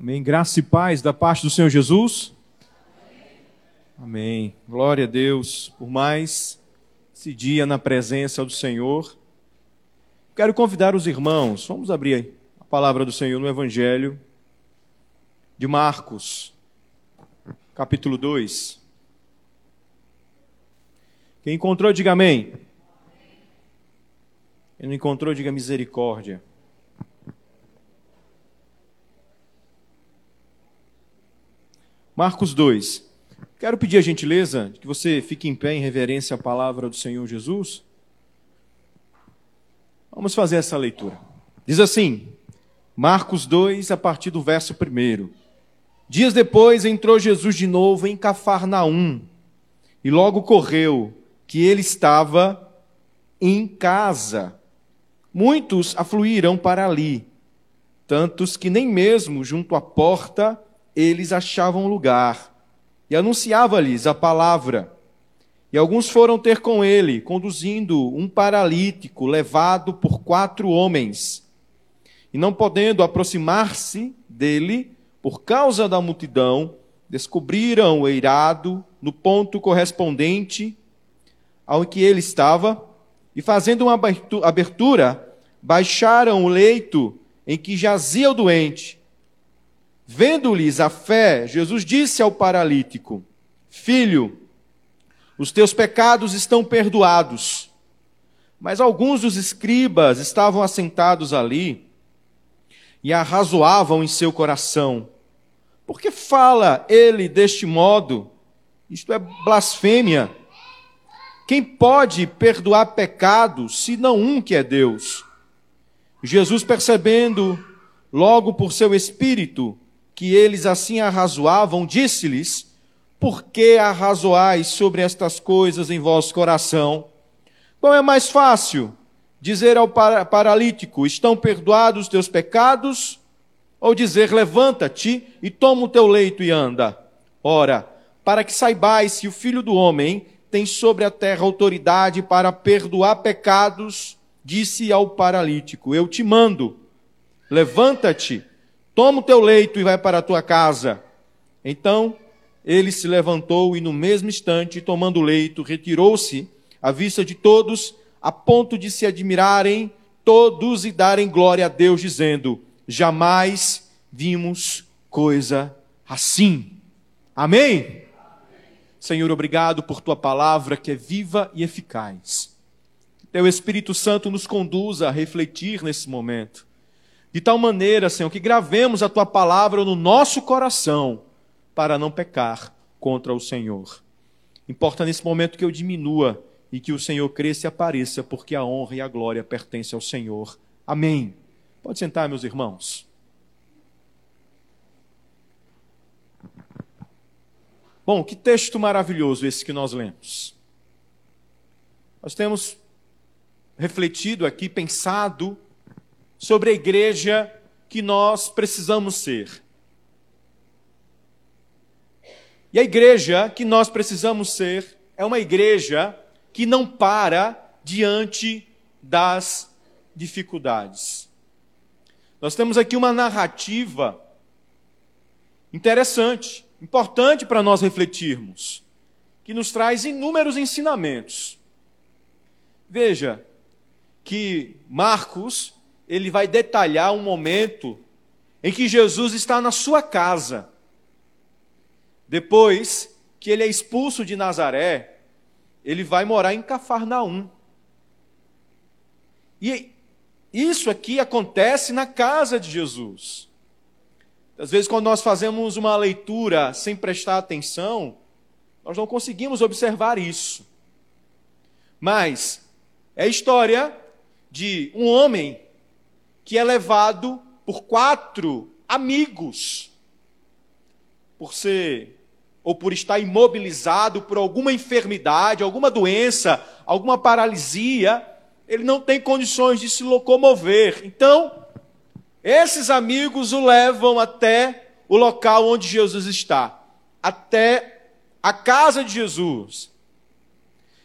Amém. Graça e paz da parte do Senhor Jesus. Amém. Glória a Deus por mais esse dia na presença do Senhor. Quero convidar os irmãos, vamos abrir a palavra do Senhor no Evangelho de Marcos, capítulo 2. Quem encontrou, diga amém. Quem não encontrou, diga misericórdia. Marcos 2. Quero pedir a gentileza de que você fique em pé em reverência à palavra do Senhor Jesus. Vamos fazer essa leitura. Diz assim, Marcos 2, a partir do verso 1. Dias depois entrou Jesus de novo em Cafarnaum e logo correu que ele estava em casa. Muitos afluíram para ali, tantos que nem mesmo junto à porta eles achavam lugar, e anunciava-lhes a palavra. E alguns foram ter com ele, conduzindo um paralítico levado por quatro homens. E não podendo aproximar-se dele, por causa da multidão, descobriram o eirado no ponto correspondente ao que ele estava, e fazendo uma abertura, baixaram o leito em que jazia o doente Vendo-lhes a fé, Jesus disse ao paralítico: Filho, os teus pecados estão perdoados. Mas alguns dos escribas estavam assentados ali e arrazoavam em seu coração: Por que fala ele deste modo? Isto é blasfêmia. Quem pode perdoar pecados senão um que é Deus? Jesus, percebendo, logo por seu espírito, que eles assim arrazoavam, disse-lhes: Por que arrazoais sobre estas coisas em vosso coração? Qual é mais fácil? Dizer ao paralítico: Estão perdoados os teus pecados? Ou dizer: Levanta-te e toma o teu leito e anda? Ora, para que saibais que o Filho do Homem tem sobre a terra autoridade para perdoar pecados, disse ao paralítico: Eu te mando, levanta-te Toma o teu leito e vai para a tua casa. Então ele se levantou e, no mesmo instante, tomando o leito, retirou-se à vista de todos, a ponto de se admirarem todos e darem glória a Deus, dizendo: Jamais vimos coisa assim. Amém? Senhor, obrigado por tua palavra que é viva e eficaz. Teu Espírito Santo nos conduza a refletir nesse momento de tal maneira, Senhor, que gravemos a tua palavra no nosso coração para não pecar contra o Senhor. Importa nesse momento que eu diminua e que o Senhor cresça e apareça, porque a honra e a glória pertencem ao Senhor. Amém. Pode sentar, meus irmãos. Bom, que texto maravilhoso esse que nós lemos. Nós temos refletido aqui, pensado sobre a igreja que nós precisamos ser. E a igreja que nós precisamos ser é uma igreja que não para diante das dificuldades. Nós temos aqui uma narrativa interessante, importante para nós refletirmos, que nos traz inúmeros ensinamentos. Veja que Marcos ele vai detalhar um momento em que Jesus está na sua casa. Depois que ele é expulso de Nazaré, ele vai morar em Cafarnaum. E isso aqui acontece na casa de Jesus. Às vezes, quando nós fazemos uma leitura sem prestar atenção, nós não conseguimos observar isso. Mas é a história de um homem que é levado por quatro amigos, por ser ou por estar imobilizado por alguma enfermidade, alguma doença, alguma paralisia, ele não tem condições de se locomover. Então, esses amigos o levam até o local onde Jesus está, até a casa de Jesus.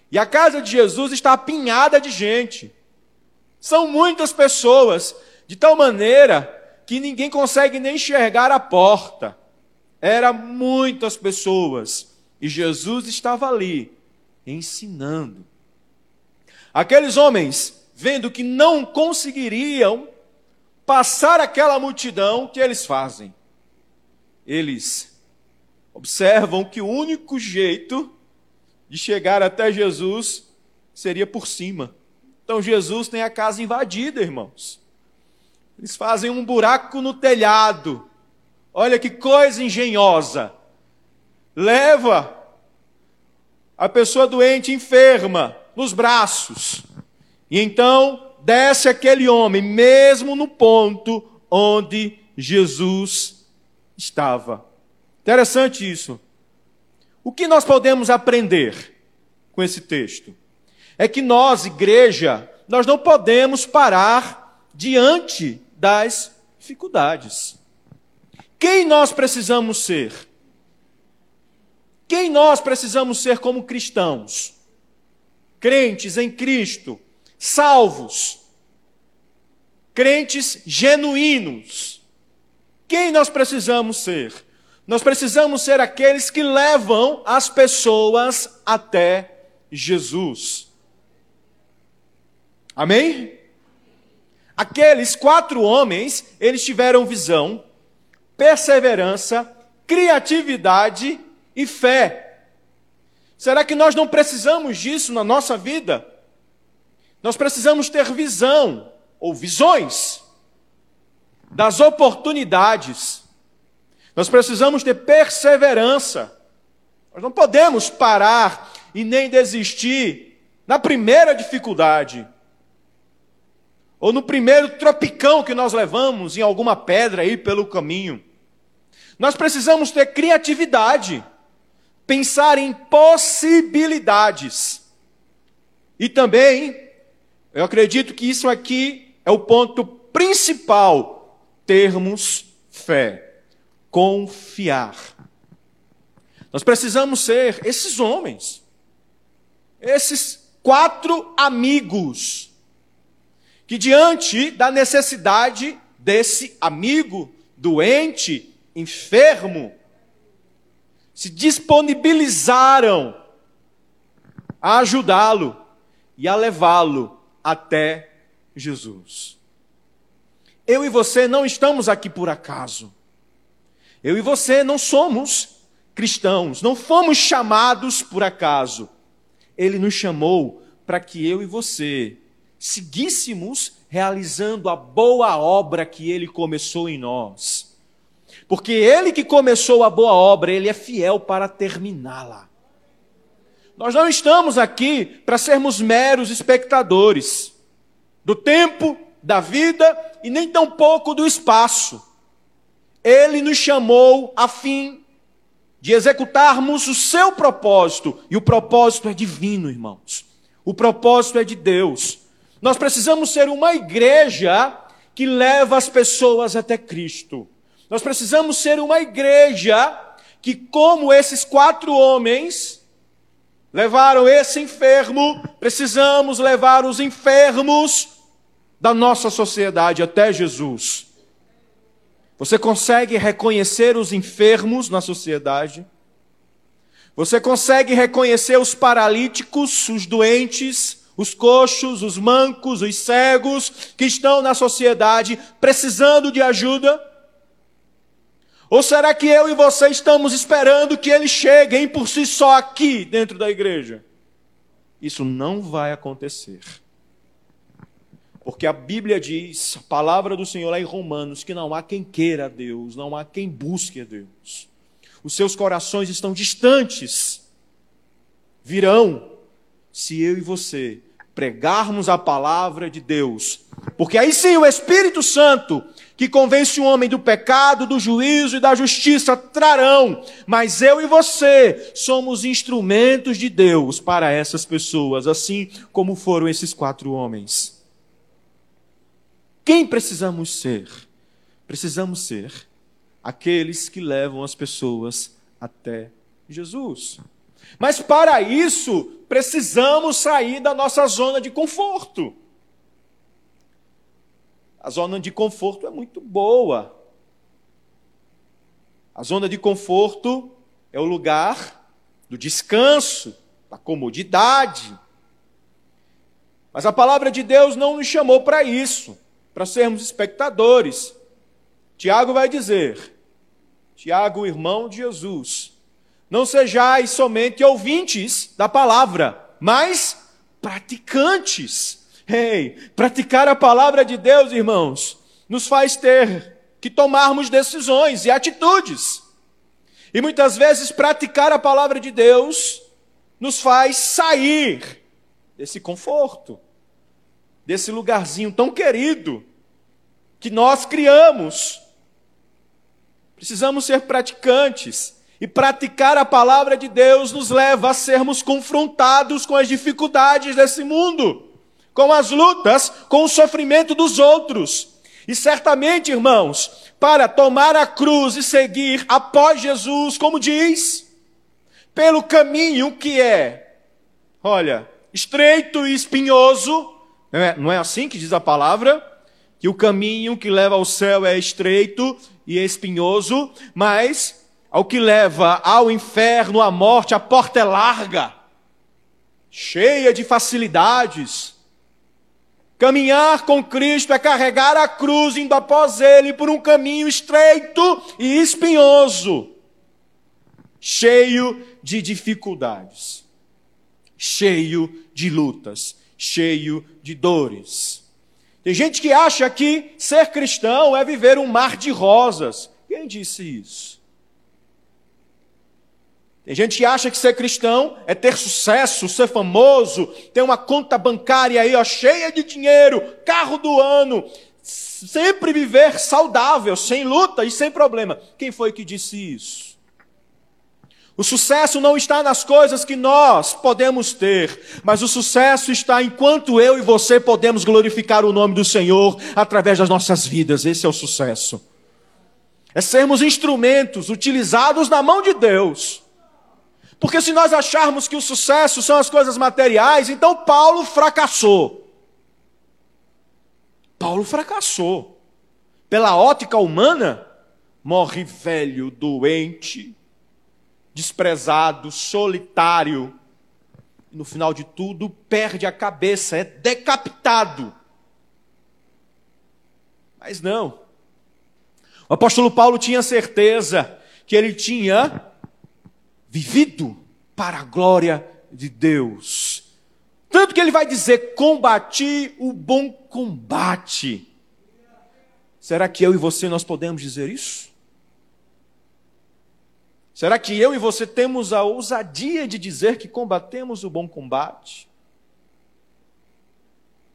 E a casa de Jesus está apinhada de gente. São muitas pessoas de tal maneira que ninguém consegue nem enxergar a porta. Era muitas pessoas e Jesus estava ali ensinando. Aqueles homens, vendo que não conseguiriam passar aquela multidão, o que eles fazem? Eles observam que o único jeito de chegar até Jesus seria por cima. Então Jesus tem a casa invadida, irmãos. Eles fazem um buraco no telhado. Olha que coisa engenhosa. Leva a pessoa doente, enferma, nos braços. E então desce aquele homem, mesmo no ponto onde Jesus estava. Interessante isso. O que nós podemos aprender com esse texto? É que nós, igreja, nós não podemos parar diante das dificuldades. Quem nós precisamos ser? Quem nós precisamos ser como cristãos? Crentes em Cristo, salvos, crentes genuínos. Quem nós precisamos ser? Nós precisamos ser aqueles que levam as pessoas até Jesus. Amém? Aqueles quatro homens, eles tiveram visão, perseverança, criatividade e fé. Será que nós não precisamos disso na nossa vida? Nós precisamos ter visão ou visões das oportunidades. Nós precisamos ter perseverança. Nós não podemos parar e nem desistir na primeira dificuldade. Ou no primeiro tropicão que nós levamos em alguma pedra aí pelo caminho. Nós precisamos ter criatividade, pensar em possibilidades. E também eu acredito que isso aqui é o ponto principal: termos fé, confiar. Nós precisamos ser esses homens, esses quatro amigos, que diante da necessidade desse amigo doente, enfermo, se disponibilizaram a ajudá-lo e a levá-lo até Jesus. Eu e você não estamos aqui por acaso. Eu e você não somos cristãos, não fomos chamados por acaso. Ele nos chamou para que eu e você seguíssemos realizando a boa obra que ele começou em nós. Porque ele que começou a boa obra, ele é fiel para terminá-la. Nós não estamos aqui para sermos meros espectadores do tempo, da vida e nem tampouco do espaço. Ele nos chamou a fim de executarmos o seu propósito, e o propósito é divino, irmãos. O propósito é de Deus. Nós precisamos ser uma igreja que leva as pessoas até Cristo. Nós precisamos ser uma igreja que, como esses quatro homens, levaram esse enfermo, precisamos levar os enfermos da nossa sociedade até Jesus. Você consegue reconhecer os enfermos na sociedade? Você consegue reconhecer os paralíticos, os doentes, os coxos, os mancos, os cegos que estão na sociedade precisando de ajuda? Ou será que eu e você estamos esperando que eles cheguem por si só aqui dentro da igreja? Isso não vai acontecer. Porque a Bíblia diz, a palavra do Senhor lá em Romanos, que não há quem queira a Deus, não há quem busque a Deus. Os seus corações estão distantes. Virão se eu e você pregarmos a palavra de Deus. Porque aí sim o Espírito Santo que convence o homem do pecado, do juízo e da justiça trarão, mas eu e você somos instrumentos de Deus para essas pessoas, assim como foram esses quatro homens. Quem precisamos ser? Precisamos ser aqueles que levam as pessoas até Jesus. Mas para isso, precisamos sair da nossa zona de conforto. A zona de conforto é muito boa. A zona de conforto é o lugar do descanso, da comodidade. Mas a palavra de Deus não nos chamou para isso, para sermos espectadores. Tiago vai dizer: Tiago, irmão de Jesus, não sejais somente ouvintes da palavra, mas praticantes. Ei, praticar a palavra de Deus, irmãos, nos faz ter que tomarmos decisões e atitudes. E muitas vezes praticar a palavra de Deus nos faz sair desse conforto, desse lugarzinho tão querido que nós criamos. Precisamos ser praticantes. E praticar a palavra de Deus nos leva a sermos confrontados com as dificuldades desse mundo, com as lutas, com o sofrimento dos outros. E certamente, irmãos, para tomar a cruz e seguir após Jesus, como diz, pelo caminho que é, olha, estreito e espinhoso, não é, não é assim que diz a palavra? Que o caminho que leva ao céu é estreito e espinhoso, mas ao que leva ao inferno, à morte, a porta é larga, cheia de facilidades. Caminhar com Cristo é carregar a cruz indo após Ele por um caminho estreito e espinhoso, cheio de dificuldades, cheio de lutas, cheio de dores. Tem gente que acha que ser cristão é viver um mar de rosas. Quem disse isso? Tem gente que acha que ser cristão é ter sucesso, ser famoso, ter uma conta bancária aí ó, cheia de dinheiro, carro do ano, sempre viver saudável, sem luta e sem problema. Quem foi que disse isso? O sucesso não está nas coisas que nós podemos ter, mas o sucesso está enquanto eu e você podemos glorificar o nome do Senhor através das nossas vidas. Esse é o sucesso. É sermos instrumentos utilizados na mão de Deus porque se nós acharmos que o sucesso são as coisas materiais, então Paulo fracassou. Paulo fracassou. Pela ótica humana, morre velho, doente, desprezado, solitário. No final de tudo, perde a cabeça, é decapitado. Mas não. O apóstolo Paulo tinha certeza que ele tinha vivido para a glória de Deus. Tanto que ele vai dizer: combati o bom combate. Será que eu e você nós podemos dizer isso? Será que eu e você temos a ousadia de dizer que combatemos o bom combate?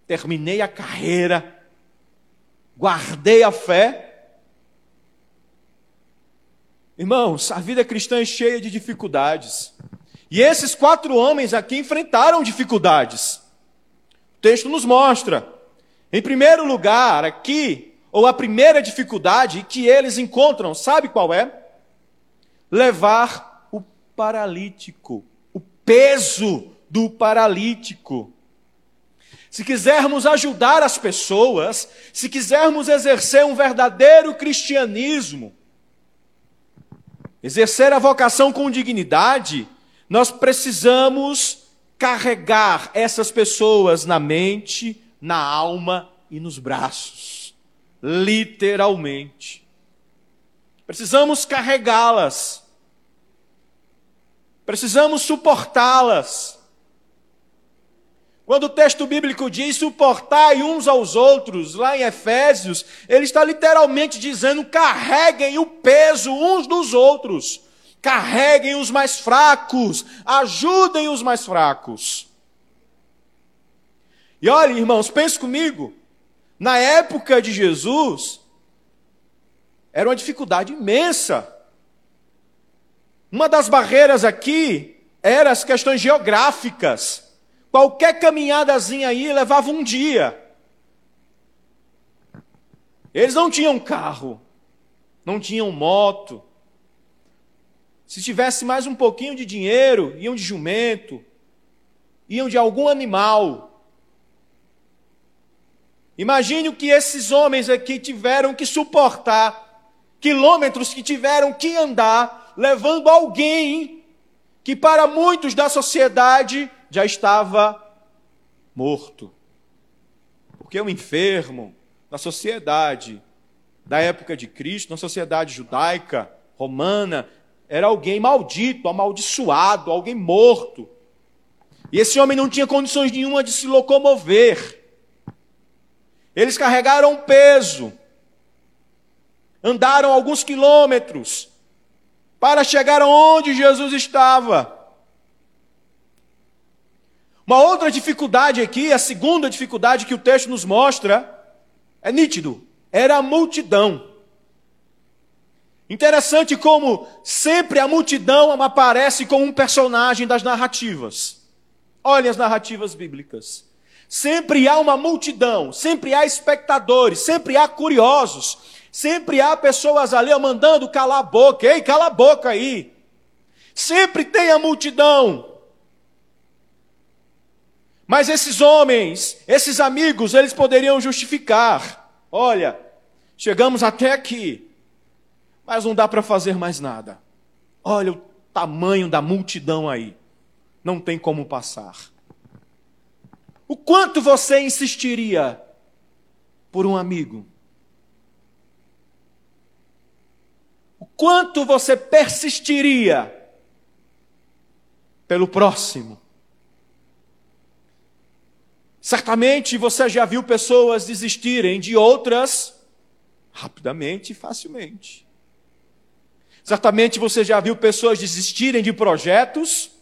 Terminei a carreira, guardei a fé, Irmãos, a vida cristã é cheia de dificuldades. E esses quatro homens aqui enfrentaram dificuldades. O texto nos mostra. Em primeiro lugar, aqui, ou a primeira dificuldade que eles encontram, sabe qual é? Levar o paralítico, o peso do paralítico. Se quisermos ajudar as pessoas, se quisermos exercer um verdadeiro cristianismo, exercer a vocação com dignidade, nós precisamos carregar essas pessoas na mente, na alma e nos braços. Literalmente. Precisamos carregá-las. Precisamos suportá-las. Quando o texto bíblico diz suportai uns aos outros, lá em Efésios, ele está literalmente dizendo carreguem o peso uns dos outros, carreguem os mais fracos, ajudem os mais fracos. E olha, irmãos, pense comigo, na época de Jesus, era uma dificuldade imensa. Uma das barreiras aqui eram as questões geográficas. Qualquer caminhadazinha aí levava um dia. Eles não tinham carro, não tinham moto. Se tivesse mais um pouquinho de dinheiro, iam de jumento, iam de algum animal. Imagine o que esses homens aqui tiveram que suportar, quilômetros que tiveram que andar, levando alguém que para muitos da sociedade já estava morto. Porque um enfermo, na sociedade da época de Cristo, na sociedade judaica, romana, era alguém maldito, amaldiçoado, alguém morto. E esse homem não tinha condições nenhuma de se locomover. Eles carregaram peso, andaram alguns quilômetros para chegar onde Jesus estava. Uma outra dificuldade aqui, a segunda dificuldade que o texto nos mostra, é nítido: era a multidão. Interessante como sempre a multidão aparece como um personagem das narrativas. Olhem as narrativas bíblicas. Sempre há uma multidão, sempre há espectadores, sempre há curiosos, sempre há pessoas ali mandando calar a boca. Ei, cala a boca aí. Sempre tem a multidão. Mas esses homens, esses amigos, eles poderiam justificar: olha, chegamos até aqui, mas não dá para fazer mais nada. Olha o tamanho da multidão aí. Não tem como passar. O quanto você insistiria por um amigo? O quanto você persistiria pelo próximo? Certamente você já viu pessoas desistirem de outras rapidamente e facilmente. Certamente você já viu pessoas desistirem de projetos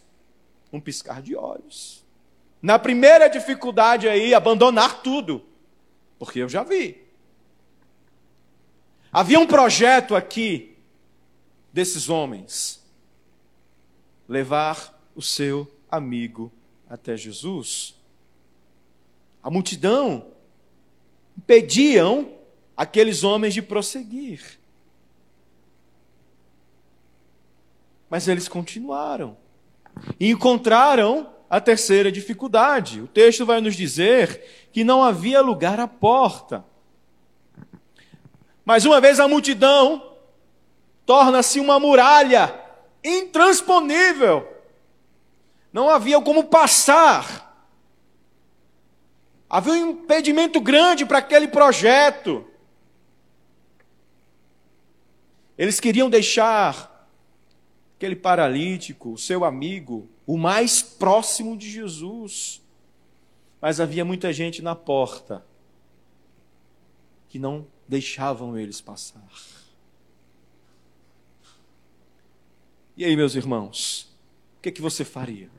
um piscar de olhos. Na primeira dificuldade aí, abandonar tudo. Porque eu já vi. Havia um projeto aqui desses homens levar o seu amigo até Jesus. A multidão impediam aqueles homens de prosseguir. Mas eles continuaram. E encontraram a terceira dificuldade. O texto vai nos dizer que não havia lugar à porta. Mas uma vez a multidão torna-se uma muralha intransponível. Não havia como passar. Havia um impedimento grande para aquele projeto. Eles queriam deixar aquele paralítico, o seu amigo, o mais próximo de Jesus. Mas havia muita gente na porta que não deixavam eles passar. E aí, meus irmãos, o que é que você faria?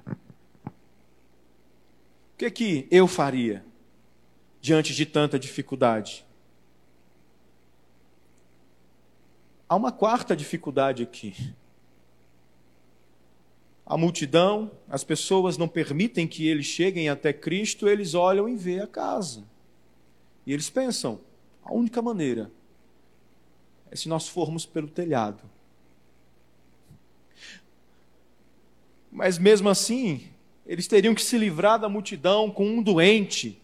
O que é que eu faria diante de tanta dificuldade? Há uma quarta dificuldade aqui a multidão, as pessoas não permitem que eles cheguem até Cristo, eles olham e vê a casa. E eles pensam: a única maneira é se nós formos pelo telhado. Mas mesmo assim, eles teriam que se livrar da multidão com um doente,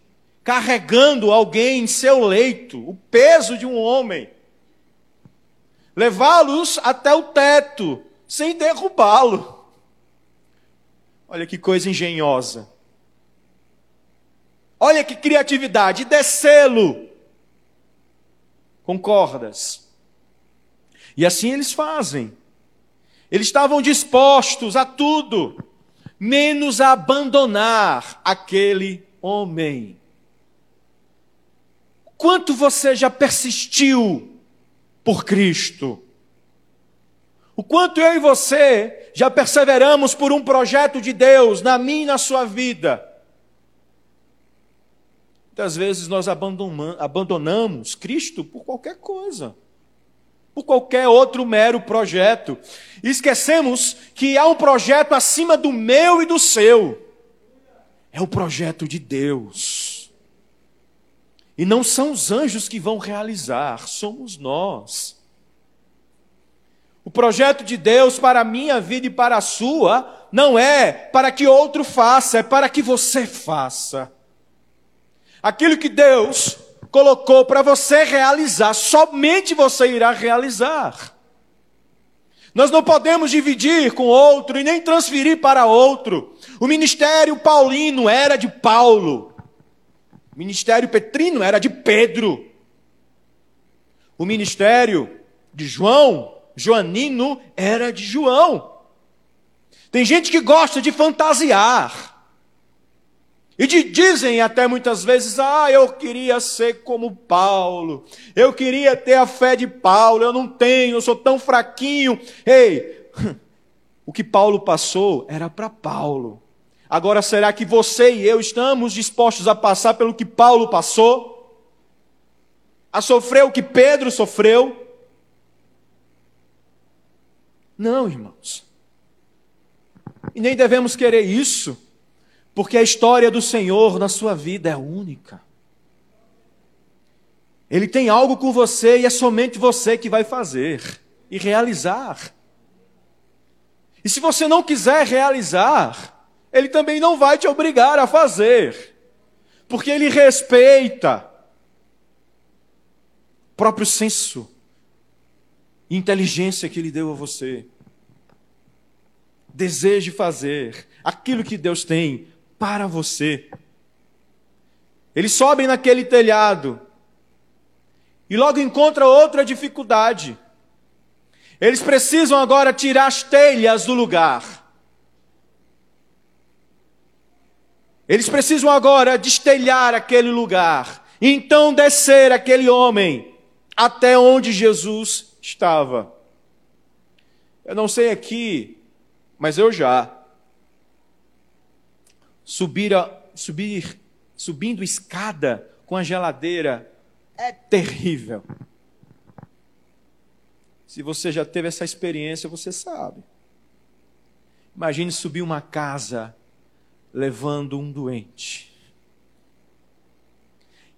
carregando alguém em seu leito, o peso de um homem, levá-los até o teto, sem derrubá-lo. Olha que coisa engenhosa. Olha que criatividade, descê-lo com cordas. E assim eles fazem. Eles estavam dispostos a tudo, menos a abandonar aquele homem. Quanto você já persistiu por Cristo? O quanto eu e você já perseveramos por um projeto de Deus na minha e na sua vida. Muitas vezes nós abandonamos Cristo por qualquer coisa, por qualquer outro mero projeto. E esquecemos que há um projeto acima do meu e do seu. É o projeto de Deus. E não são os anjos que vão realizar, somos nós. O projeto de Deus para a minha vida e para a sua não é para que outro faça, é para que você faça. Aquilo que Deus colocou para você realizar, somente você irá realizar. Nós não podemos dividir com outro e nem transferir para outro. O ministério paulino era de Paulo. O ministério petrino era de Pedro. O ministério de João, Joanino, era de João. Tem gente que gosta de fantasiar. E de, dizem até muitas vezes: ah, eu queria ser como Paulo, eu queria ter a fé de Paulo, eu não tenho, eu sou tão fraquinho. Ei, o que Paulo passou era para Paulo. Agora, será que você e eu estamos dispostos a passar pelo que Paulo passou? A sofrer o que Pedro sofreu? Não, irmãos. E nem devemos querer isso porque a história do Senhor na sua vida é única. Ele tem algo com você e é somente você que vai fazer e realizar. E se você não quiser realizar, ele também não vai te obrigar a fazer, porque ele respeita o próprio senso e inteligência que ele deu a você. Deseje fazer aquilo que Deus tem para você. Eles sobem naquele telhado e logo encontra outra dificuldade. Eles precisam agora tirar as telhas do lugar. Eles precisam agora destelhar aquele lugar. Então descer aquele homem até onde Jesus estava. Eu não sei aqui, mas eu já subir, a, subir subindo escada com a geladeira é terrível. Se você já teve essa experiência, você sabe. Imagine subir uma casa levando um doente.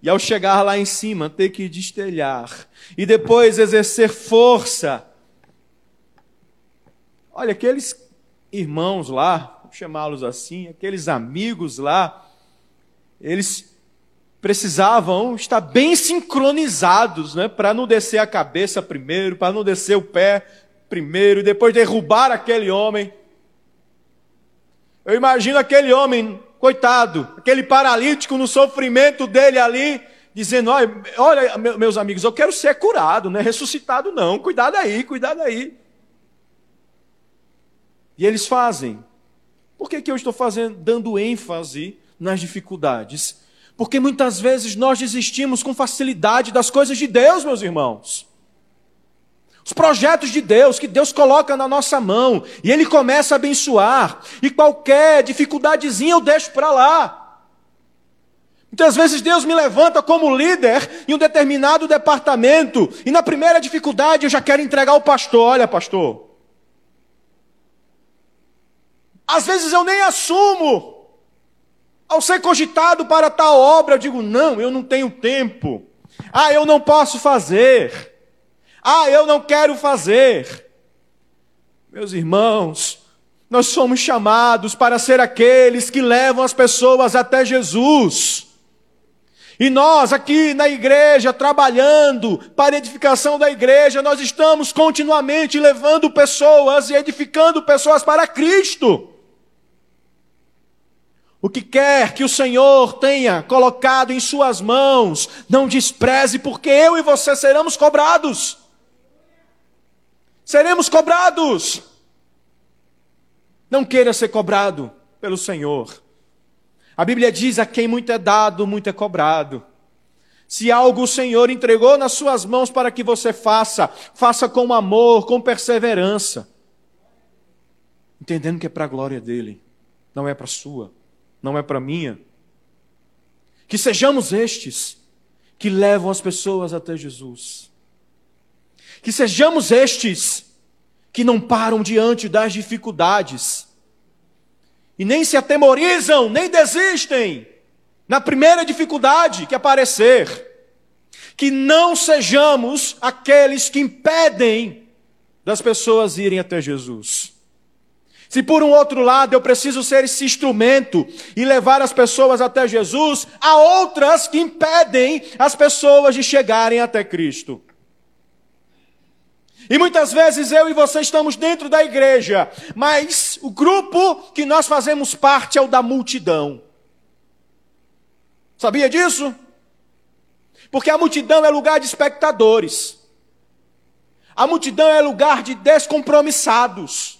E ao chegar lá em cima, ter que destelhar. E depois exercer força. Olha, aqueles irmãos lá, chamá-los assim, aqueles amigos lá, eles precisavam estar bem sincronizados, né, para não descer a cabeça primeiro, para não descer o pé primeiro, e depois derrubar aquele homem. Eu imagino aquele homem, coitado, aquele paralítico no sofrimento dele ali, dizendo: olha, olha, meus amigos, eu quero ser curado, não é ressuscitado, não. Cuidado aí, cuidado aí. E eles fazem. Por que, que eu estou fazendo, dando ênfase nas dificuldades? Porque muitas vezes nós desistimos com facilidade das coisas de Deus, meus irmãos. Os projetos de Deus que Deus coloca na nossa mão e Ele começa a abençoar, e qualquer dificuldadezinha eu deixo para lá. Muitas vezes Deus me levanta como líder em um determinado departamento, e na primeira dificuldade eu já quero entregar ao pastor: olha, pastor, Às vezes eu nem assumo. Ao ser cogitado para tal obra, eu digo: não, eu não tenho tempo. Ah, eu não posso fazer. Ah, eu não quero fazer. Meus irmãos, nós somos chamados para ser aqueles que levam as pessoas até Jesus. E nós aqui na igreja, trabalhando para a edificação da igreja, nós estamos continuamente levando pessoas e edificando pessoas para Cristo. O que quer que o Senhor tenha colocado em Suas mãos, não despreze, porque eu e você seremos cobrados. Seremos cobrados. Não queira ser cobrado pelo Senhor. A Bíblia diz: a quem muito é dado, muito é cobrado. Se algo o Senhor entregou nas suas mãos para que você faça, faça com amor, com perseverança. Entendendo que é para a glória dele, não é para a sua não é para minha. Que sejamos estes que levam as pessoas até Jesus. Que sejamos estes que não param diante das dificuldades e nem se atemorizam, nem desistem na primeira dificuldade que aparecer. Que não sejamos aqueles que impedem das pessoas irem até Jesus. Se por um outro lado eu preciso ser esse instrumento e levar as pessoas até Jesus, há outras que impedem as pessoas de chegarem até Cristo. E muitas vezes eu e você estamos dentro da igreja, mas o grupo que nós fazemos parte é o da multidão. Sabia disso? Porque a multidão é lugar de espectadores. A multidão é lugar de descompromissados.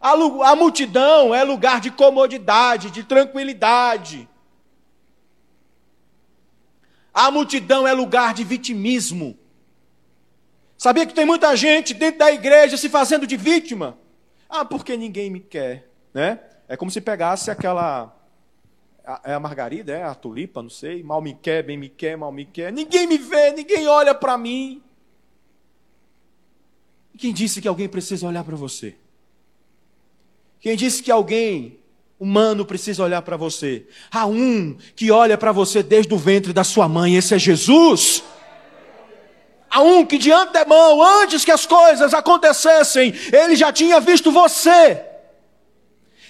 A, a multidão é lugar de comodidade, de tranquilidade. A multidão é lugar de vitimismo. Sabia que tem muita gente dentro da igreja se fazendo de vítima? Ah, porque ninguém me quer, né? É como se pegasse aquela é a margarida, é a tulipa, não sei. Mal me quer, bem me quer, mal me quer. Ninguém me vê, ninguém olha para mim. E quem disse que alguém precisa olhar para você? Quem disse que alguém humano precisa olhar para você? Há um que olha para você desde o ventre da sua mãe, esse é Jesus. Há um que de antemão, antes que as coisas acontecessem, ele já tinha visto você.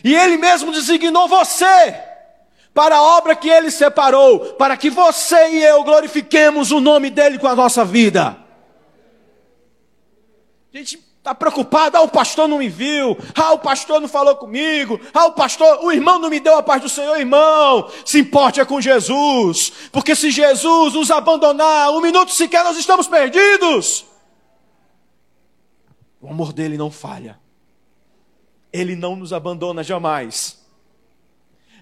E ele mesmo designou você para a obra que ele separou, para que você e eu glorifiquemos o nome dele com a nossa vida. A gente está preocupado, ah, o pastor não me viu, ah, o pastor não falou comigo, ah, o pastor, o irmão não me deu a paz do Senhor, irmão, se importe é com Jesus, porque se Jesus nos abandonar, um minuto sequer nós estamos perdidos. O amor dele não falha, ele não nos abandona jamais.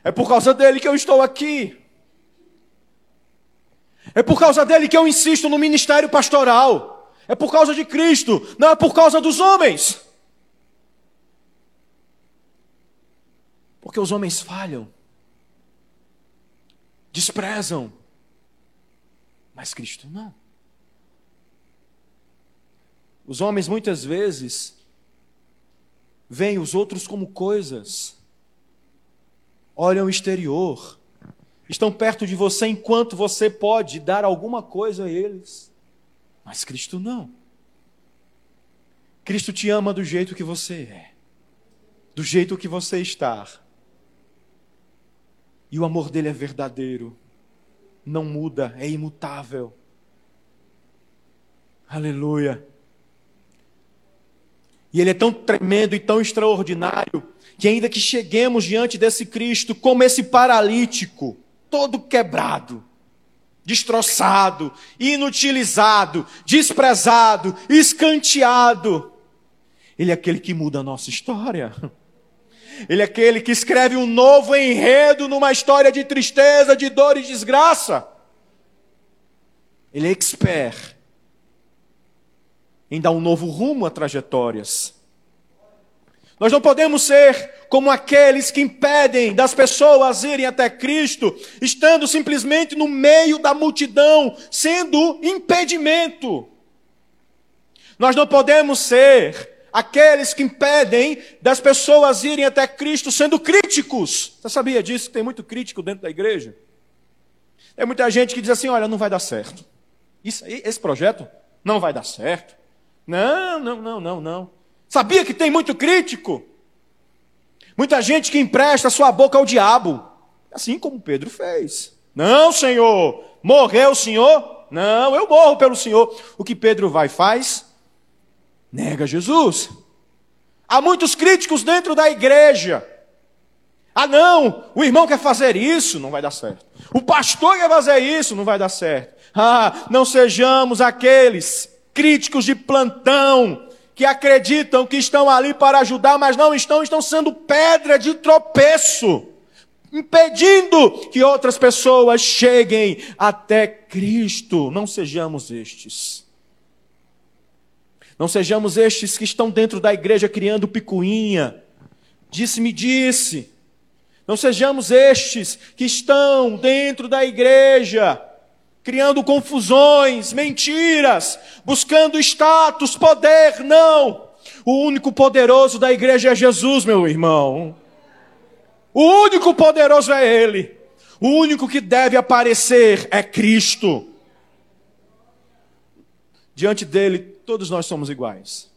É por causa dele que eu estou aqui. É por causa dele que eu insisto no ministério pastoral. É por causa de Cristo, não é por causa dos homens. Porque os homens falham, desprezam, mas Cristo não. Os homens muitas vezes veem os outros como coisas olham o exterior, estão perto de você enquanto você pode dar alguma coisa a eles. Mas Cristo não. Cristo te ama do jeito que você é, do jeito que você está. E o amor dele é verdadeiro, não muda, é imutável. Aleluia. E ele é tão tremendo e tão extraordinário que ainda que cheguemos diante desse Cristo como esse paralítico, todo quebrado, destroçado, inutilizado, desprezado, escanteado, ele é aquele que muda a nossa história. Ele é aquele que escreve um novo enredo numa história de tristeza, de dor e desgraça. Ele é expert em dar um novo rumo a trajetórias. Nós não podemos ser como aqueles que impedem das pessoas irem até Cristo, estando simplesmente no meio da multidão, sendo impedimento. Nós não podemos ser aqueles que impedem das pessoas irem até Cristo sendo críticos. Você sabia disso? Tem muito crítico dentro da igreja. Tem muita gente que diz assim: olha, não vai dar certo. Isso, esse projeto não vai dar certo. Não, não, não, não, não. Sabia que tem muito crítico? Muita gente que empresta sua boca ao diabo, assim como Pedro fez. Não, Senhor, morreu o Senhor? Não, eu morro pelo Senhor. O que Pedro vai faz? Nega Jesus. Há muitos críticos dentro da igreja. Ah, não, o irmão quer fazer isso, não vai dar certo. O pastor quer fazer isso, não vai dar certo. Ah, não sejamos aqueles críticos de plantão que acreditam que estão ali para ajudar, mas não estão, estão sendo pedra de tropeço, impedindo que outras pessoas cheguem até Cristo. Não sejamos estes. Não sejamos estes que estão dentro da igreja criando picuinha. Disse-me, disse. Não sejamos estes que estão dentro da igreja criando confusões, mentiras, buscando status, poder. Não! O único poderoso da igreja é Jesus, meu irmão. O único poderoso é Ele. O único que deve aparecer é Cristo. Diante dele, todos nós somos iguais.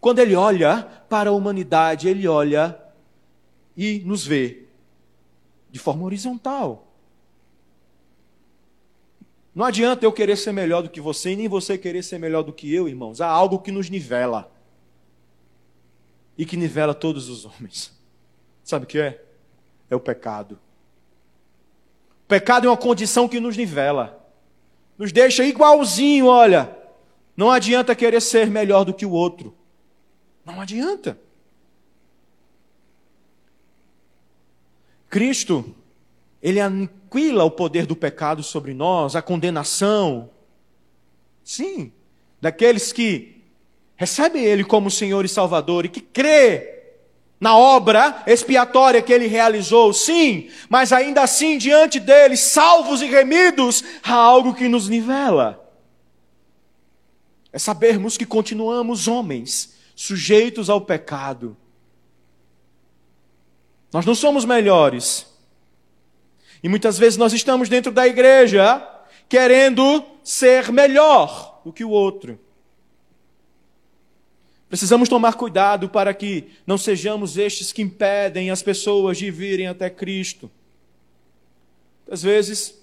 quando ele olha para a humanidade, ele olha e nos vê de forma horizontal. Não adianta eu querer ser melhor do que você e nem você querer ser melhor do que eu, irmãos. Há algo que nos nivela. E que nivela todos os homens. Sabe o que é? É o pecado. O pecado é uma condição que nos nivela. Nos deixa igualzinho, olha. Não adianta querer ser melhor do que o outro. Não adianta. Cristo, ele aniquila o poder do pecado sobre nós, a condenação. Sim, daqueles que recebem Ele como Senhor e Salvador e que crê na obra expiatória que Ele realizou, sim, mas ainda assim, diante dele, salvos e remidos, há algo que nos nivela. É sabermos que continuamos homens, sujeitos ao pecado. Nós não somos melhores. E muitas vezes nós estamos dentro da igreja querendo ser melhor do que o outro. Precisamos tomar cuidado para que não sejamos estes que impedem as pessoas de virem até Cristo. Às vezes,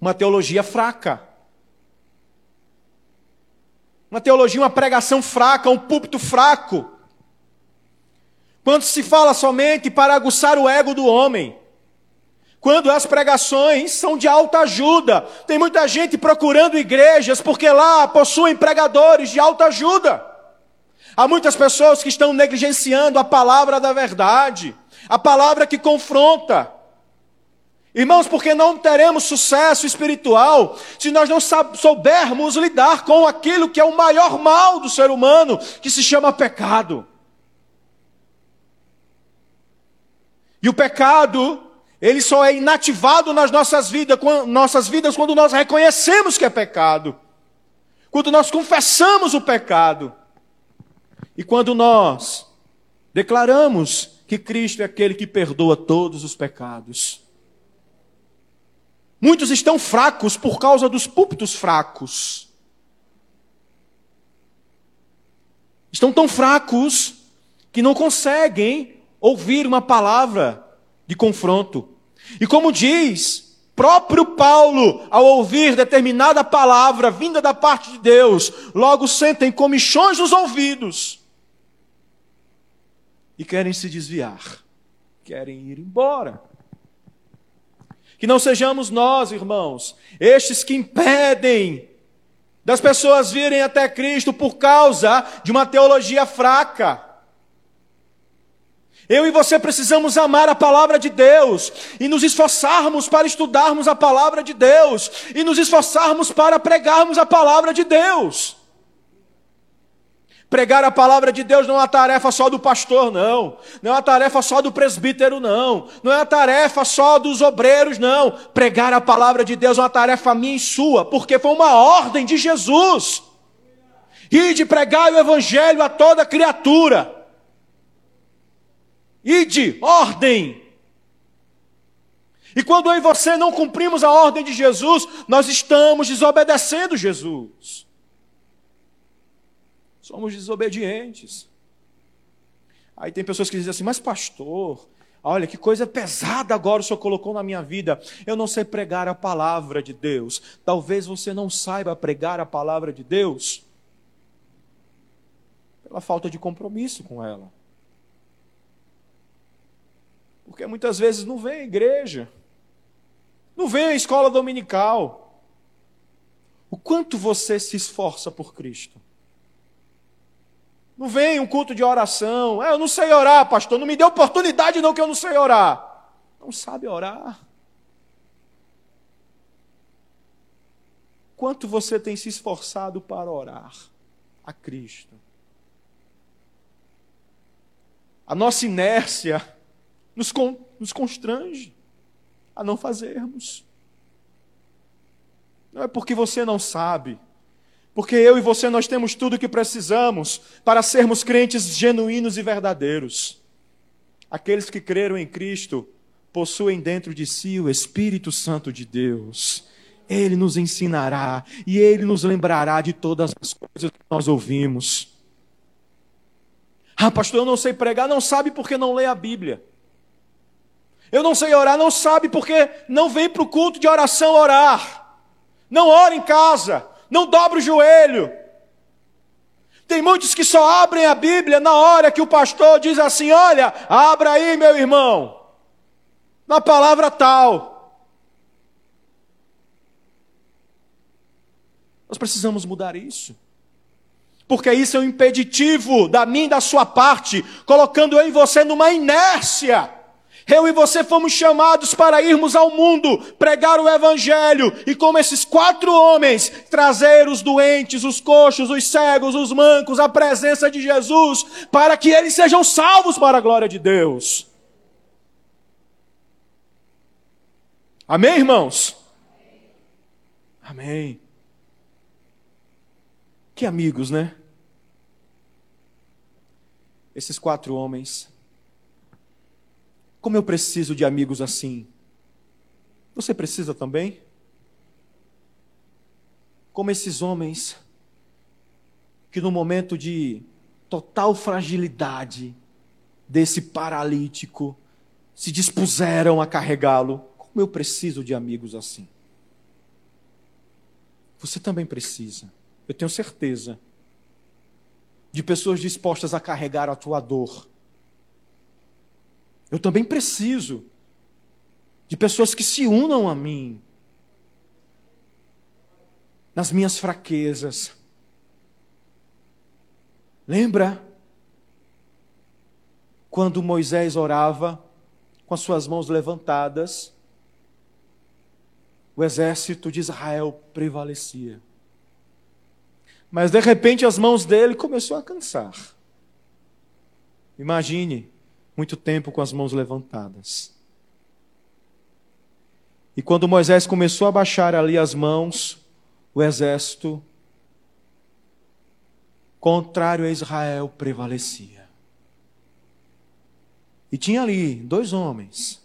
uma teologia fraca. Uma teologia, uma pregação fraca, um púlpito fraco. Quando se fala somente para aguçar o ego do homem. Quando as pregações são de alta ajuda. Tem muita gente procurando igrejas porque lá possuem pregadores de alta ajuda. Há muitas pessoas que estão negligenciando a palavra da verdade, a palavra que confronta. Irmãos, porque não teremos sucesso espiritual se nós não soubermos lidar com aquilo que é o maior mal do ser humano, que se chama pecado. E o pecado ele só é inativado nas nossas vidas, nossas vidas quando nós reconhecemos que é pecado. Quando nós confessamos o pecado. E quando nós declaramos que Cristo é aquele que perdoa todos os pecados. Muitos estão fracos por causa dos púlpitos fracos. Estão tão fracos que não conseguem ouvir uma palavra de confronto. E como diz próprio Paulo, ao ouvir determinada palavra vinda da parte de Deus, logo sentem comichões nos ouvidos e querem se desviar, querem ir embora. Que não sejamos nós, irmãos, estes que impedem das pessoas virem até Cristo por causa de uma teologia fraca eu e você precisamos amar a palavra de Deus e nos esforçarmos para estudarmos a palavra de Deus e nos esforçarmos para pregarmos a palavra de Deus. Pregar a palavra de Deus não é uma tarefa só do pastor, não. Não é uma tarefa só do presbítero, não. Não é uma tarefa só dos obreiros, não. Pregar a palavra de Deus é uma tarefa minha e sua, porque foi uma ordem de Jesus. E de pregar o evangelho a toda criatura. Ide, ordem. E quando eu e você não cumprimos a ordem de Jesus, nós estamos desobedecendo Jesus. Somos desobedientes. Aí tem pessoas que dizem assim, mas pastor, olha que coisa pesada agora o senhor colocou na minha vida. Eu não sei pregar a palavra de Deus. Talvez você não saiba pregar a palavra de Deus pela falta de compromisso com ela. Porque muitas vezes não vem a igreja, não vem a escola dominical. O quanto você se esforça por Cristo? Não vem um culto de oração. É, eu não sei orar, pastor. Não me dê oportunidade, não, que eu não sei orar. Não sabe orar. Quanto você tem se esforçado para orar a Cristo? A nossa inércia nos, con nos constrange a não fazermos. Não é porque você não sabe, porque eu e você nós temos tudo o que precisamos para sermos crentes genuínos e verdadeiros. Aqueles que creram em Cristo possuem dentro de si o Espírito Santo de Deus. Ele nos ensinará e ele nos lembrará de todas as coisas que nós ouvimos. Ah, pastor, eu não sei pregar, não sabe porque não lê a Bíblia. Eu não sei orar, não sabe porque não vem para o culto de oração orar. Não ora em casa, não dobra o joelho. Tem muitos que só abrem a Bíblia na hora que o pastor diz assim: Olha, abra aí, meu irmão, na palavra tal. Nós precisamos mudar isso. Porque isso é um impeditivo da e da sua parte, colocando eu e você numa inércia. Eu e você fomos chamados para irmos ao mundo, pregar o Evangelho e, como esses quatro homens, trazer os doentes, os coxos, os cegos, os mancos à presença de Jesus, para que eles sejam salvos para a glória de Deus. Amém, irmãos? Amém. Que amigos, né? Esses quatro homens como eu preciso de amigos assim. Você precisa também? Como esses homens que no momento de total fragilidade desse paralítico se dispuseram a carregá-lo. Como eu preciso de amigos assim. Você também precisa, eu tenho certeza, de pessoas dispostas a carregar a tua dor eu também preciso de pessoas que se unam a mim nas minhas fraquezas. Lembra quando Moisés orava com as suas mãos levantadas? O exército de Israel prevalecia. Mas de repente as mãos dele começou a cansar. Imagine muito tempo com as mãos levantadas. E quando Moisés começou a baixar ali as mãos, o exército contrário a Israel prevalecia. E tinha ali dois homens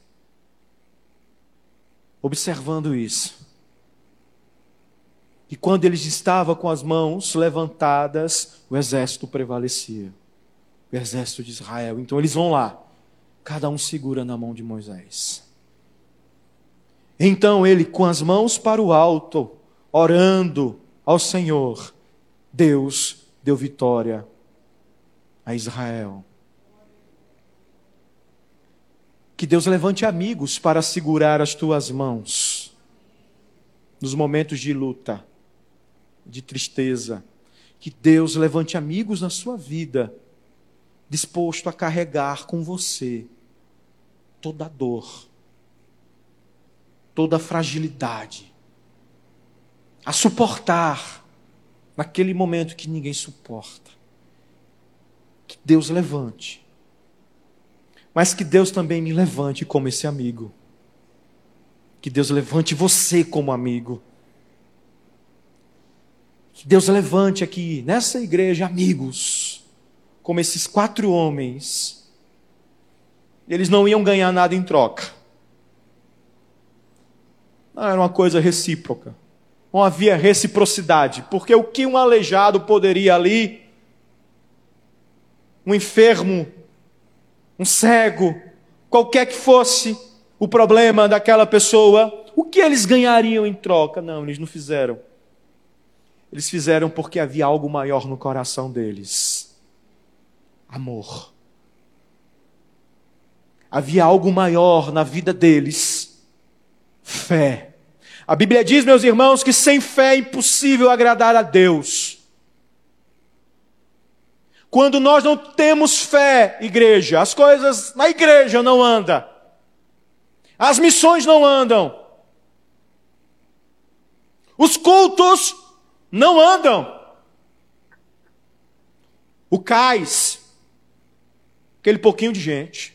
observando isso. E quando eles estavam com as mãos levantadas, o exército prevalecia. O exército de Israel. Então eles vão lá. Cada um segura na mão de Moisés. Então ele, com as mãos para o alto, orando ao Senhor, Deus deu vitória a Israel. Que Deus levante amigos para segurar as tuas mãos nos momentos de luta, de tristeza. Que Deus levante amigos na sua vida, disposto a carregar com você toda dor, toda fragilidade, a suportar naquele momento que ninguém suporta. Que Deus levante, mas que Deus também me levante como esse amigo. Que Deus levante você como amigo. Que Deus levante aqui nessa igreja amigos, como esses quatro homens eles não iam ganhar nada em troca. Não, era uma coisa recíproca. Não havia reciprocidade, porque o que um aleijado poderia ali, um enfermo, um cego, qualquer que fosse o problema daquela pessoa, o que eles ganhariam em troca? Não, eles não fizeram. Eles fizeram porque havia algo maior no coração deles: amor havia algo maior na vida deles: fé. A Bíblia diz, meus irmãos, que sem fé é impossível agradar a Deus. Quando nós não temos fé, igreja, as coisas na igreja não andam. As missões não andam. Os cultos não andam. O cais, aquele pouquinho de gente,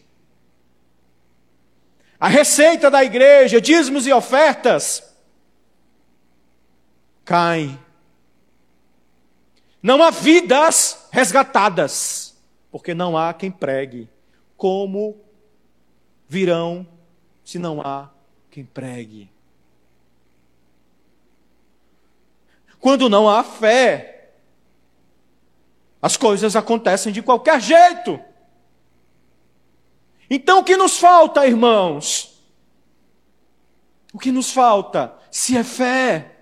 a receita da igreja, dízimos e ofertas, cai. Não há vidas resgatadas, porque não há quem pregue. Como virão se não há quem pregue? Quando não há fé, As coisas acontecem de qualquer jeito. Então o que nos falta, irmãos? O que nos falta? Se é fé.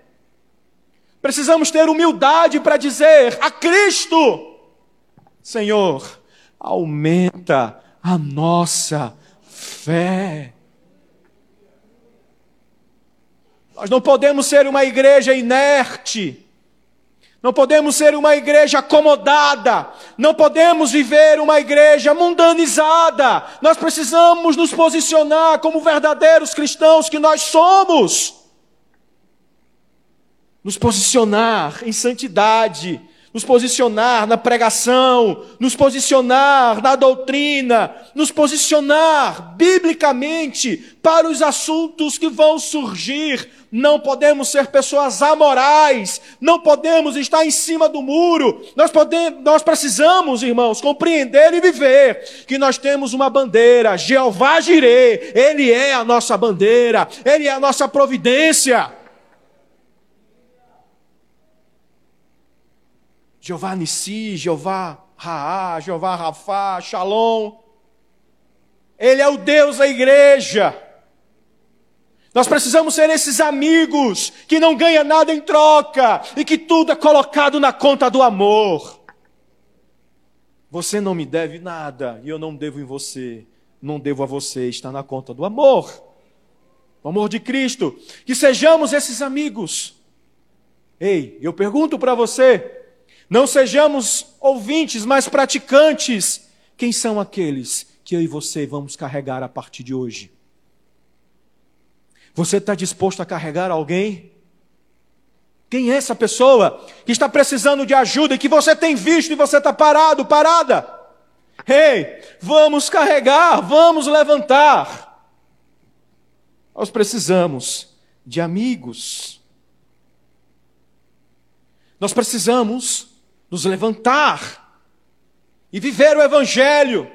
Precisamos ter humildade para dizer a Cristo: Senhor, aumenta a nossa fé. Nós não podemos ser uma igreja inerte. Não podemos ser uma igreja acomodada, não podemos viver uma igreja mundanizada. Nós precisamos nos posicionar como verdadeiros cristãos que nós somos. Nos posicionar em santidade, nos posicionar na pregação, nos posicionar na doutrina, nos posicionar biblicamente para os assuntos que vão surgir. Não podemos ser pessoas amorais, não podemos estar em cima do muro. Nós, podemos, nós precisamos, irmãos, compreender e viver que nós temos uma bandeira, Jeová Jirê, Ele é a nossa bandeira, Ele é a nossa providência. Jeová Nissi, Jeová Raá, Jeová Rafá, Shalom. Ele é o Deus da igreja. Nós precisamos ser esses amigos que não ganham nada em troca e que tudo é colocado na conta do amor. Você não me deve nada e eu não devo em você. Não devo a você, está na conta do amor. O amor de Cristo. Que sejamos esses amigos. Ei, eu pergunto para você: não sejamos ouvintes, mas praticantes. Quem são aqueles que eu e você vamos carregar a partir de hoje? Você está disposto a carregar alguém? Quem é essa pessoa que está precisando de ajuda e que você tem visto e você está parado, parada? Ei, vamos carregar, vamos levantar. Nós precisamos de amigos. Nós precisamos nos levantar e viver o Evangelho,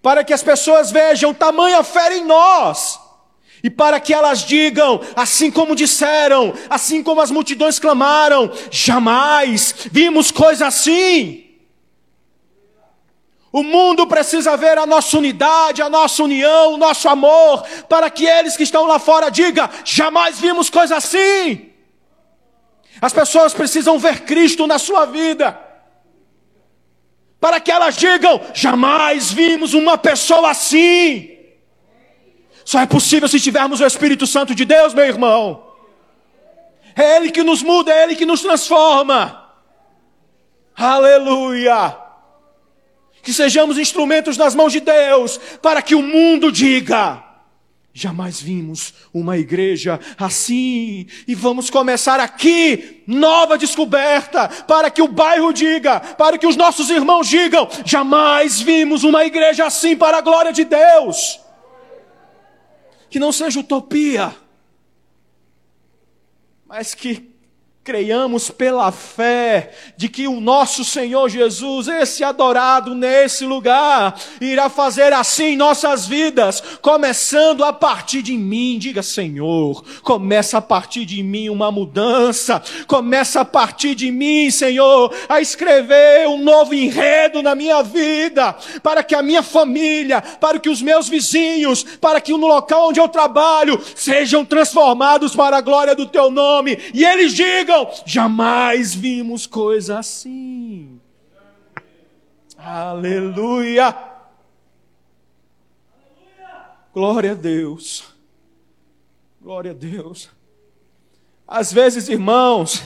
para que as pessoas vejam tamanha fé em nós, e para que elas digam, assim como disseram, assim como as multidões clamaram: jamais vimos coisa assim. O mundo precisa ver a nossa unidade, a nossa união, o nosso amor, para que eles que estão lá fora digam: jamais vimos coisa assim. As pessoas precisam ver Cristo na sua vida. Para que elas digam: jamais vimos uma pessoa assim. Só é possível se tivermos o Espírito Santo de Deus, meu irmão. É Ele que nos muda, é Ele que nos transforma. Aleluia. Que sejamos instrumentos nas mãos de Deus, para que o mundo diga: Jamais vimos uma igreja assim. E vamos começar aqui, nova descoberta, para que o bairro diga, para que os nossos irmãos digam: jamais vimos uma igreja assim para a glória de Deus. Que não seja utopia, mas que Creiamos pela fé de que o nosso Senhor Jesus, esse adorado nesse lugar, irá fazer assim nossas vidas, começando a partir de mim. Diga, Senhor, começa a partir de mim uma mudança, começa a partir de mim, Senhor, a escrever um novo enredo na minha vida, para que a minha família, para que os meus vizinhos, para que no local onde eu trabalho sejam transformados para a glória do teu nome, e eles digam, jamais vimos coisa assim. Aleluia. Glória a Deus. Glória a Deus. Às vezes, irmãos,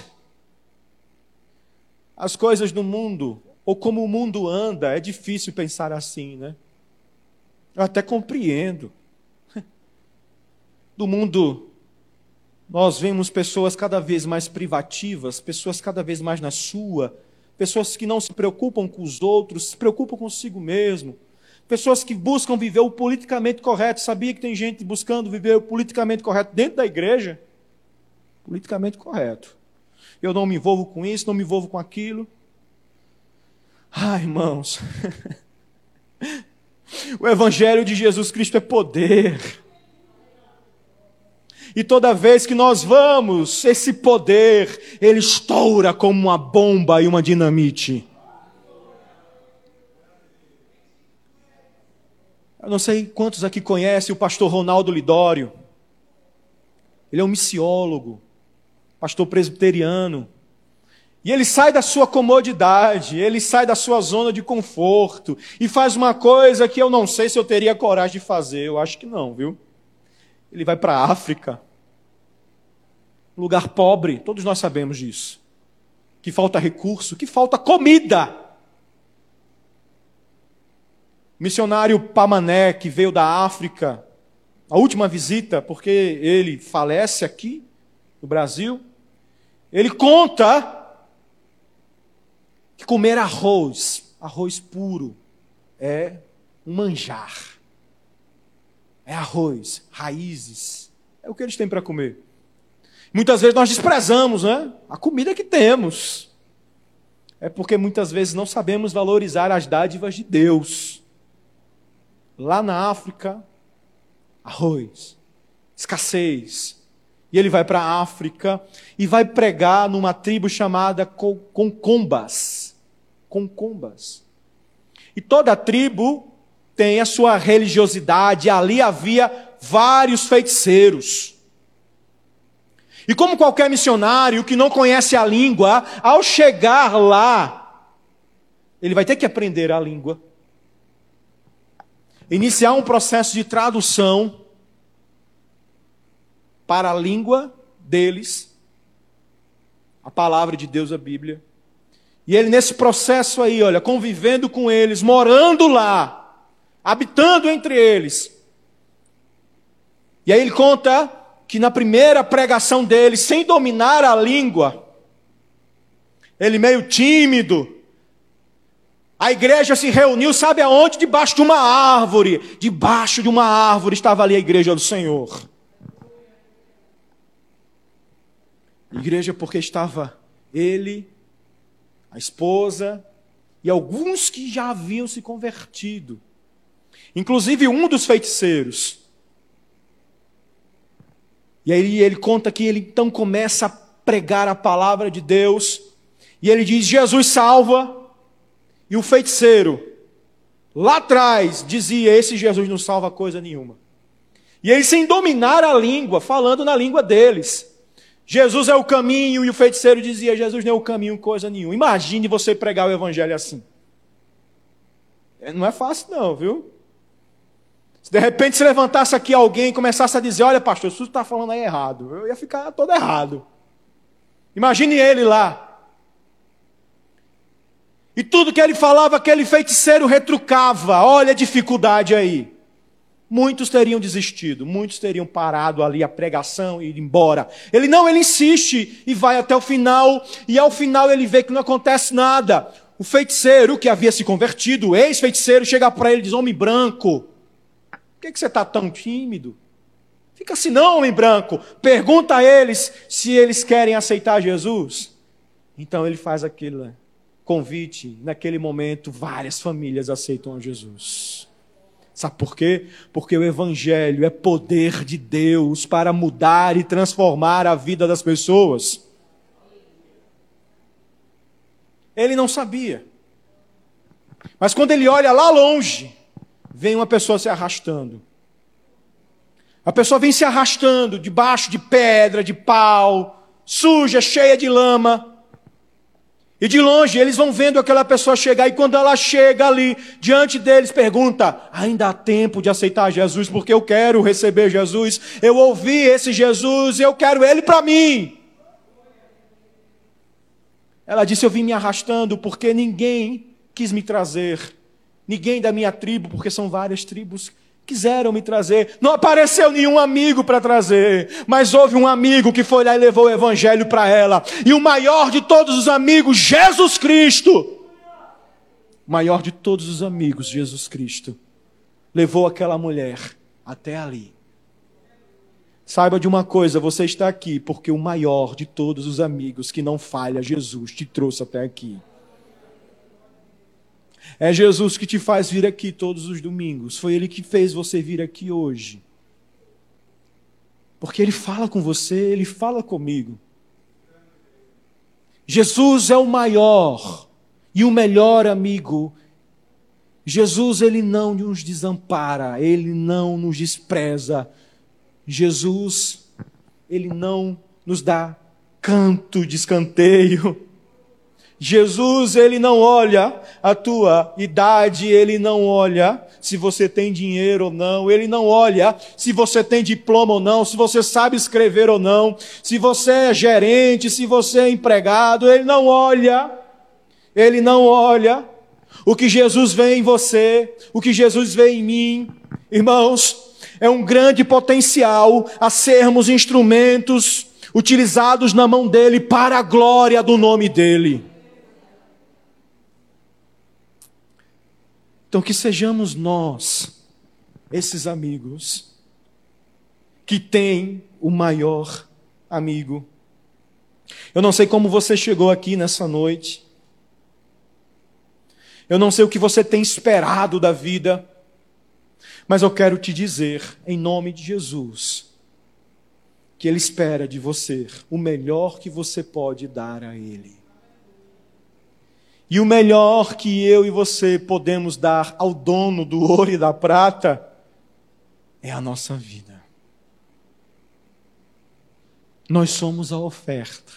as coisas do mundo, ou como o mundo anda, é difícil pensar assim, né? Eu até compreendo. Do mundo nós vemos pessoas cada vez mais privativas, pessoas cada vez mais na sua, pessoas que não se preocupam com os outros, se preocupam consigo mesmo, pessoas que buscam viver o politicamente correto. Sabia que tem gente buscando viver o politicamente correto dentro da igreja? Politicamente correto. Eu não me envolvo com isso, não me envolvo com aquilo. Ai, irmãos. o Evangelho de Jesus Cristo é poder. E toda vez que nós vamos, esse poder, ele estoura como uma bomba e uma dinamite. Eu não sei quantos aqui conhecem o pastor Ronaldo Lidório. Ele é um missiólogo, pastor presbiteriano. E ele sai da sua comodidade, ele sai da sua zona de conforto e faz uma coisa que eu não sei se eu teria coragem de fazer, eu acho que não, viu? Ele vai para a África lugar pobre, todos nós sabemos disso. Que falta recurso, que falta comida. Missionário Pamané, que veio da África, a última visita, porque ele falece aqui no Brasil, ele conta que comer arroz, arroz puro, é um manjar. É arroz, raízes. É o que eles têm para comer. Muitas vezes nós desprezamos né? a comida que temos. É porque muitas vezes não sabemos valorizar as dádivas de Deus. Lá na África, arroz, escassez. E ele vai para a África e vai pregar numa tribo chamada Concombas concumbas. E toda tribo tem a sua religiosidade, ali havia vários feiticeiros. E como qualquer missionário que não conhece a língua, ao chegar lá, ele vai ter que aprender a língua. Iniciar um processo de tradução para a língua deles, a palavra de Deus, a Bíblia. E ele, nesse processo aí, olha, convivendo com eles, morando lá, habitando entre eles. E aí ele conta que na primeira pregação dele, sem dominar a língua, ele meio tímido, a igreja se reuniu, sabe aonde? Debaixo de uma árvore. Debaixo de uma árvore estava ali a igreja do Senhor. Igreja porque estava ele a esposa e alguns que já haviam se convertido. Inclusive um dos feiticeiros. E aí ele conta que ele então começa a pregar a palavra de Deus. E ele diz: Jesus salva. E o feiticeiro, lá atrás, dizia: Esse Jesus não salva coisa nenhuma. E ele, sem dominar a língua, falando na língua deles, Jesus é o caminho, e o feiticeiro dizia: Jesus não é o caminho, coisa nenhuma. Imagine você pregar o evangelho assim. É, não é fácil, não, viu? Se de repente se levantasse aqui alguém e começasse a dizer: Olha, pastor, isso está falando aí errado, eu ia ficar todo errado. Imagine ele lá. E tudo que ele falava, aquele feiticeiro retrucava. Olha a dificuldade aí. Muitos teriam desistido, muitos teriam parado ali a pregação e ido embora. Ele não, ele insiste e vai até o final, e ao final ele vê que não acontece nada. O feiticeiro que havia se convertido, o ex-feiticeiro, chega para ele e diz: Homem branco, por que, que você está tão tímido? Fica assim, não, homem branco. Pergunta a eles se eles querem aceitar Jesus. Então ele faz aquele convite. Naquele momento, várias famílias aceitam a Jesus. Sabe por quê? Porque o Evangelho é poder de Deus para mudar e transformar a vida das pessoas. Ele não sabia. Mas quando ele olha lá longe, vem uma pessoa se arrastando. A pessoa vem se arrastando debaixo de pedra, de pau, suja, cheia de lama. E de longe eles vão vendo aquela pessoa chegar, e quando ela chega ali diante deles, pergunta: ainda há tempo de aceitar Jesus, porque eu quero receber Jesus, eu ouvi esse Jesus, eu quero ele para mim. Ela disse: Eu vim me arrastando porque ninguém quis me trazer, ninguém da minha tribo, porque são várias tribos quiseram me trazer. Não apareceu nenhum amigo para trazer, mas houve um amigo que foi lá e levou o evangelho para ela. E o maior de todos os amigos, Jesus Cristo. O maior de todos os amigos, Jesus Cristo, levou aquela mulher até ali. Saiba de uma coisa, você está aqui porque o maior de todos os amigos que não falha, Jesus, te trouxe até aqui. É Jesus que te faz vir aqui todos os domingos. Foi Ele que fez você vir aqui hoje. Porque Ele fala com você, Ele fala comigo. Jesus é o maior e o melhor amigo Jesus, ele não nos desampara, ele não nos despreza. Jesus, ele não nos dá canto de escanteio. Jesus, ele não olha a tua idade, ele não olha se você tem dinheiro ou não, ele não olha se você tem diploma ou não, se você sabe escrever ou não, se você é gerente, se você é empregado, ele não olha, ele não olha o que Jesus vê em você, o que Jesus vê em mim. Irmãos, é um grande potencial a sermos instrumentos utilizados na mão dele para a glória do nome dele. Então, que sejamos nós, esses amigos, que têm o maior amigo. Eu não sei como você chegou aqui nessa noite. Eu não sei o que você tem esperado da vida. Mas eu quero te dizer, em nome de Jesus, que Ele espera de você o melhor que você pode dar a Ele. E o melhor que eu e você podemos dar ao dono do ouro e da prata é a nossa vida. Nós somos a oferta.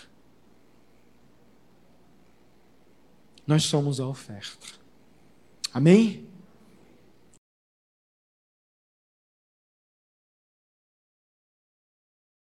Nós somos a oferta. Amém?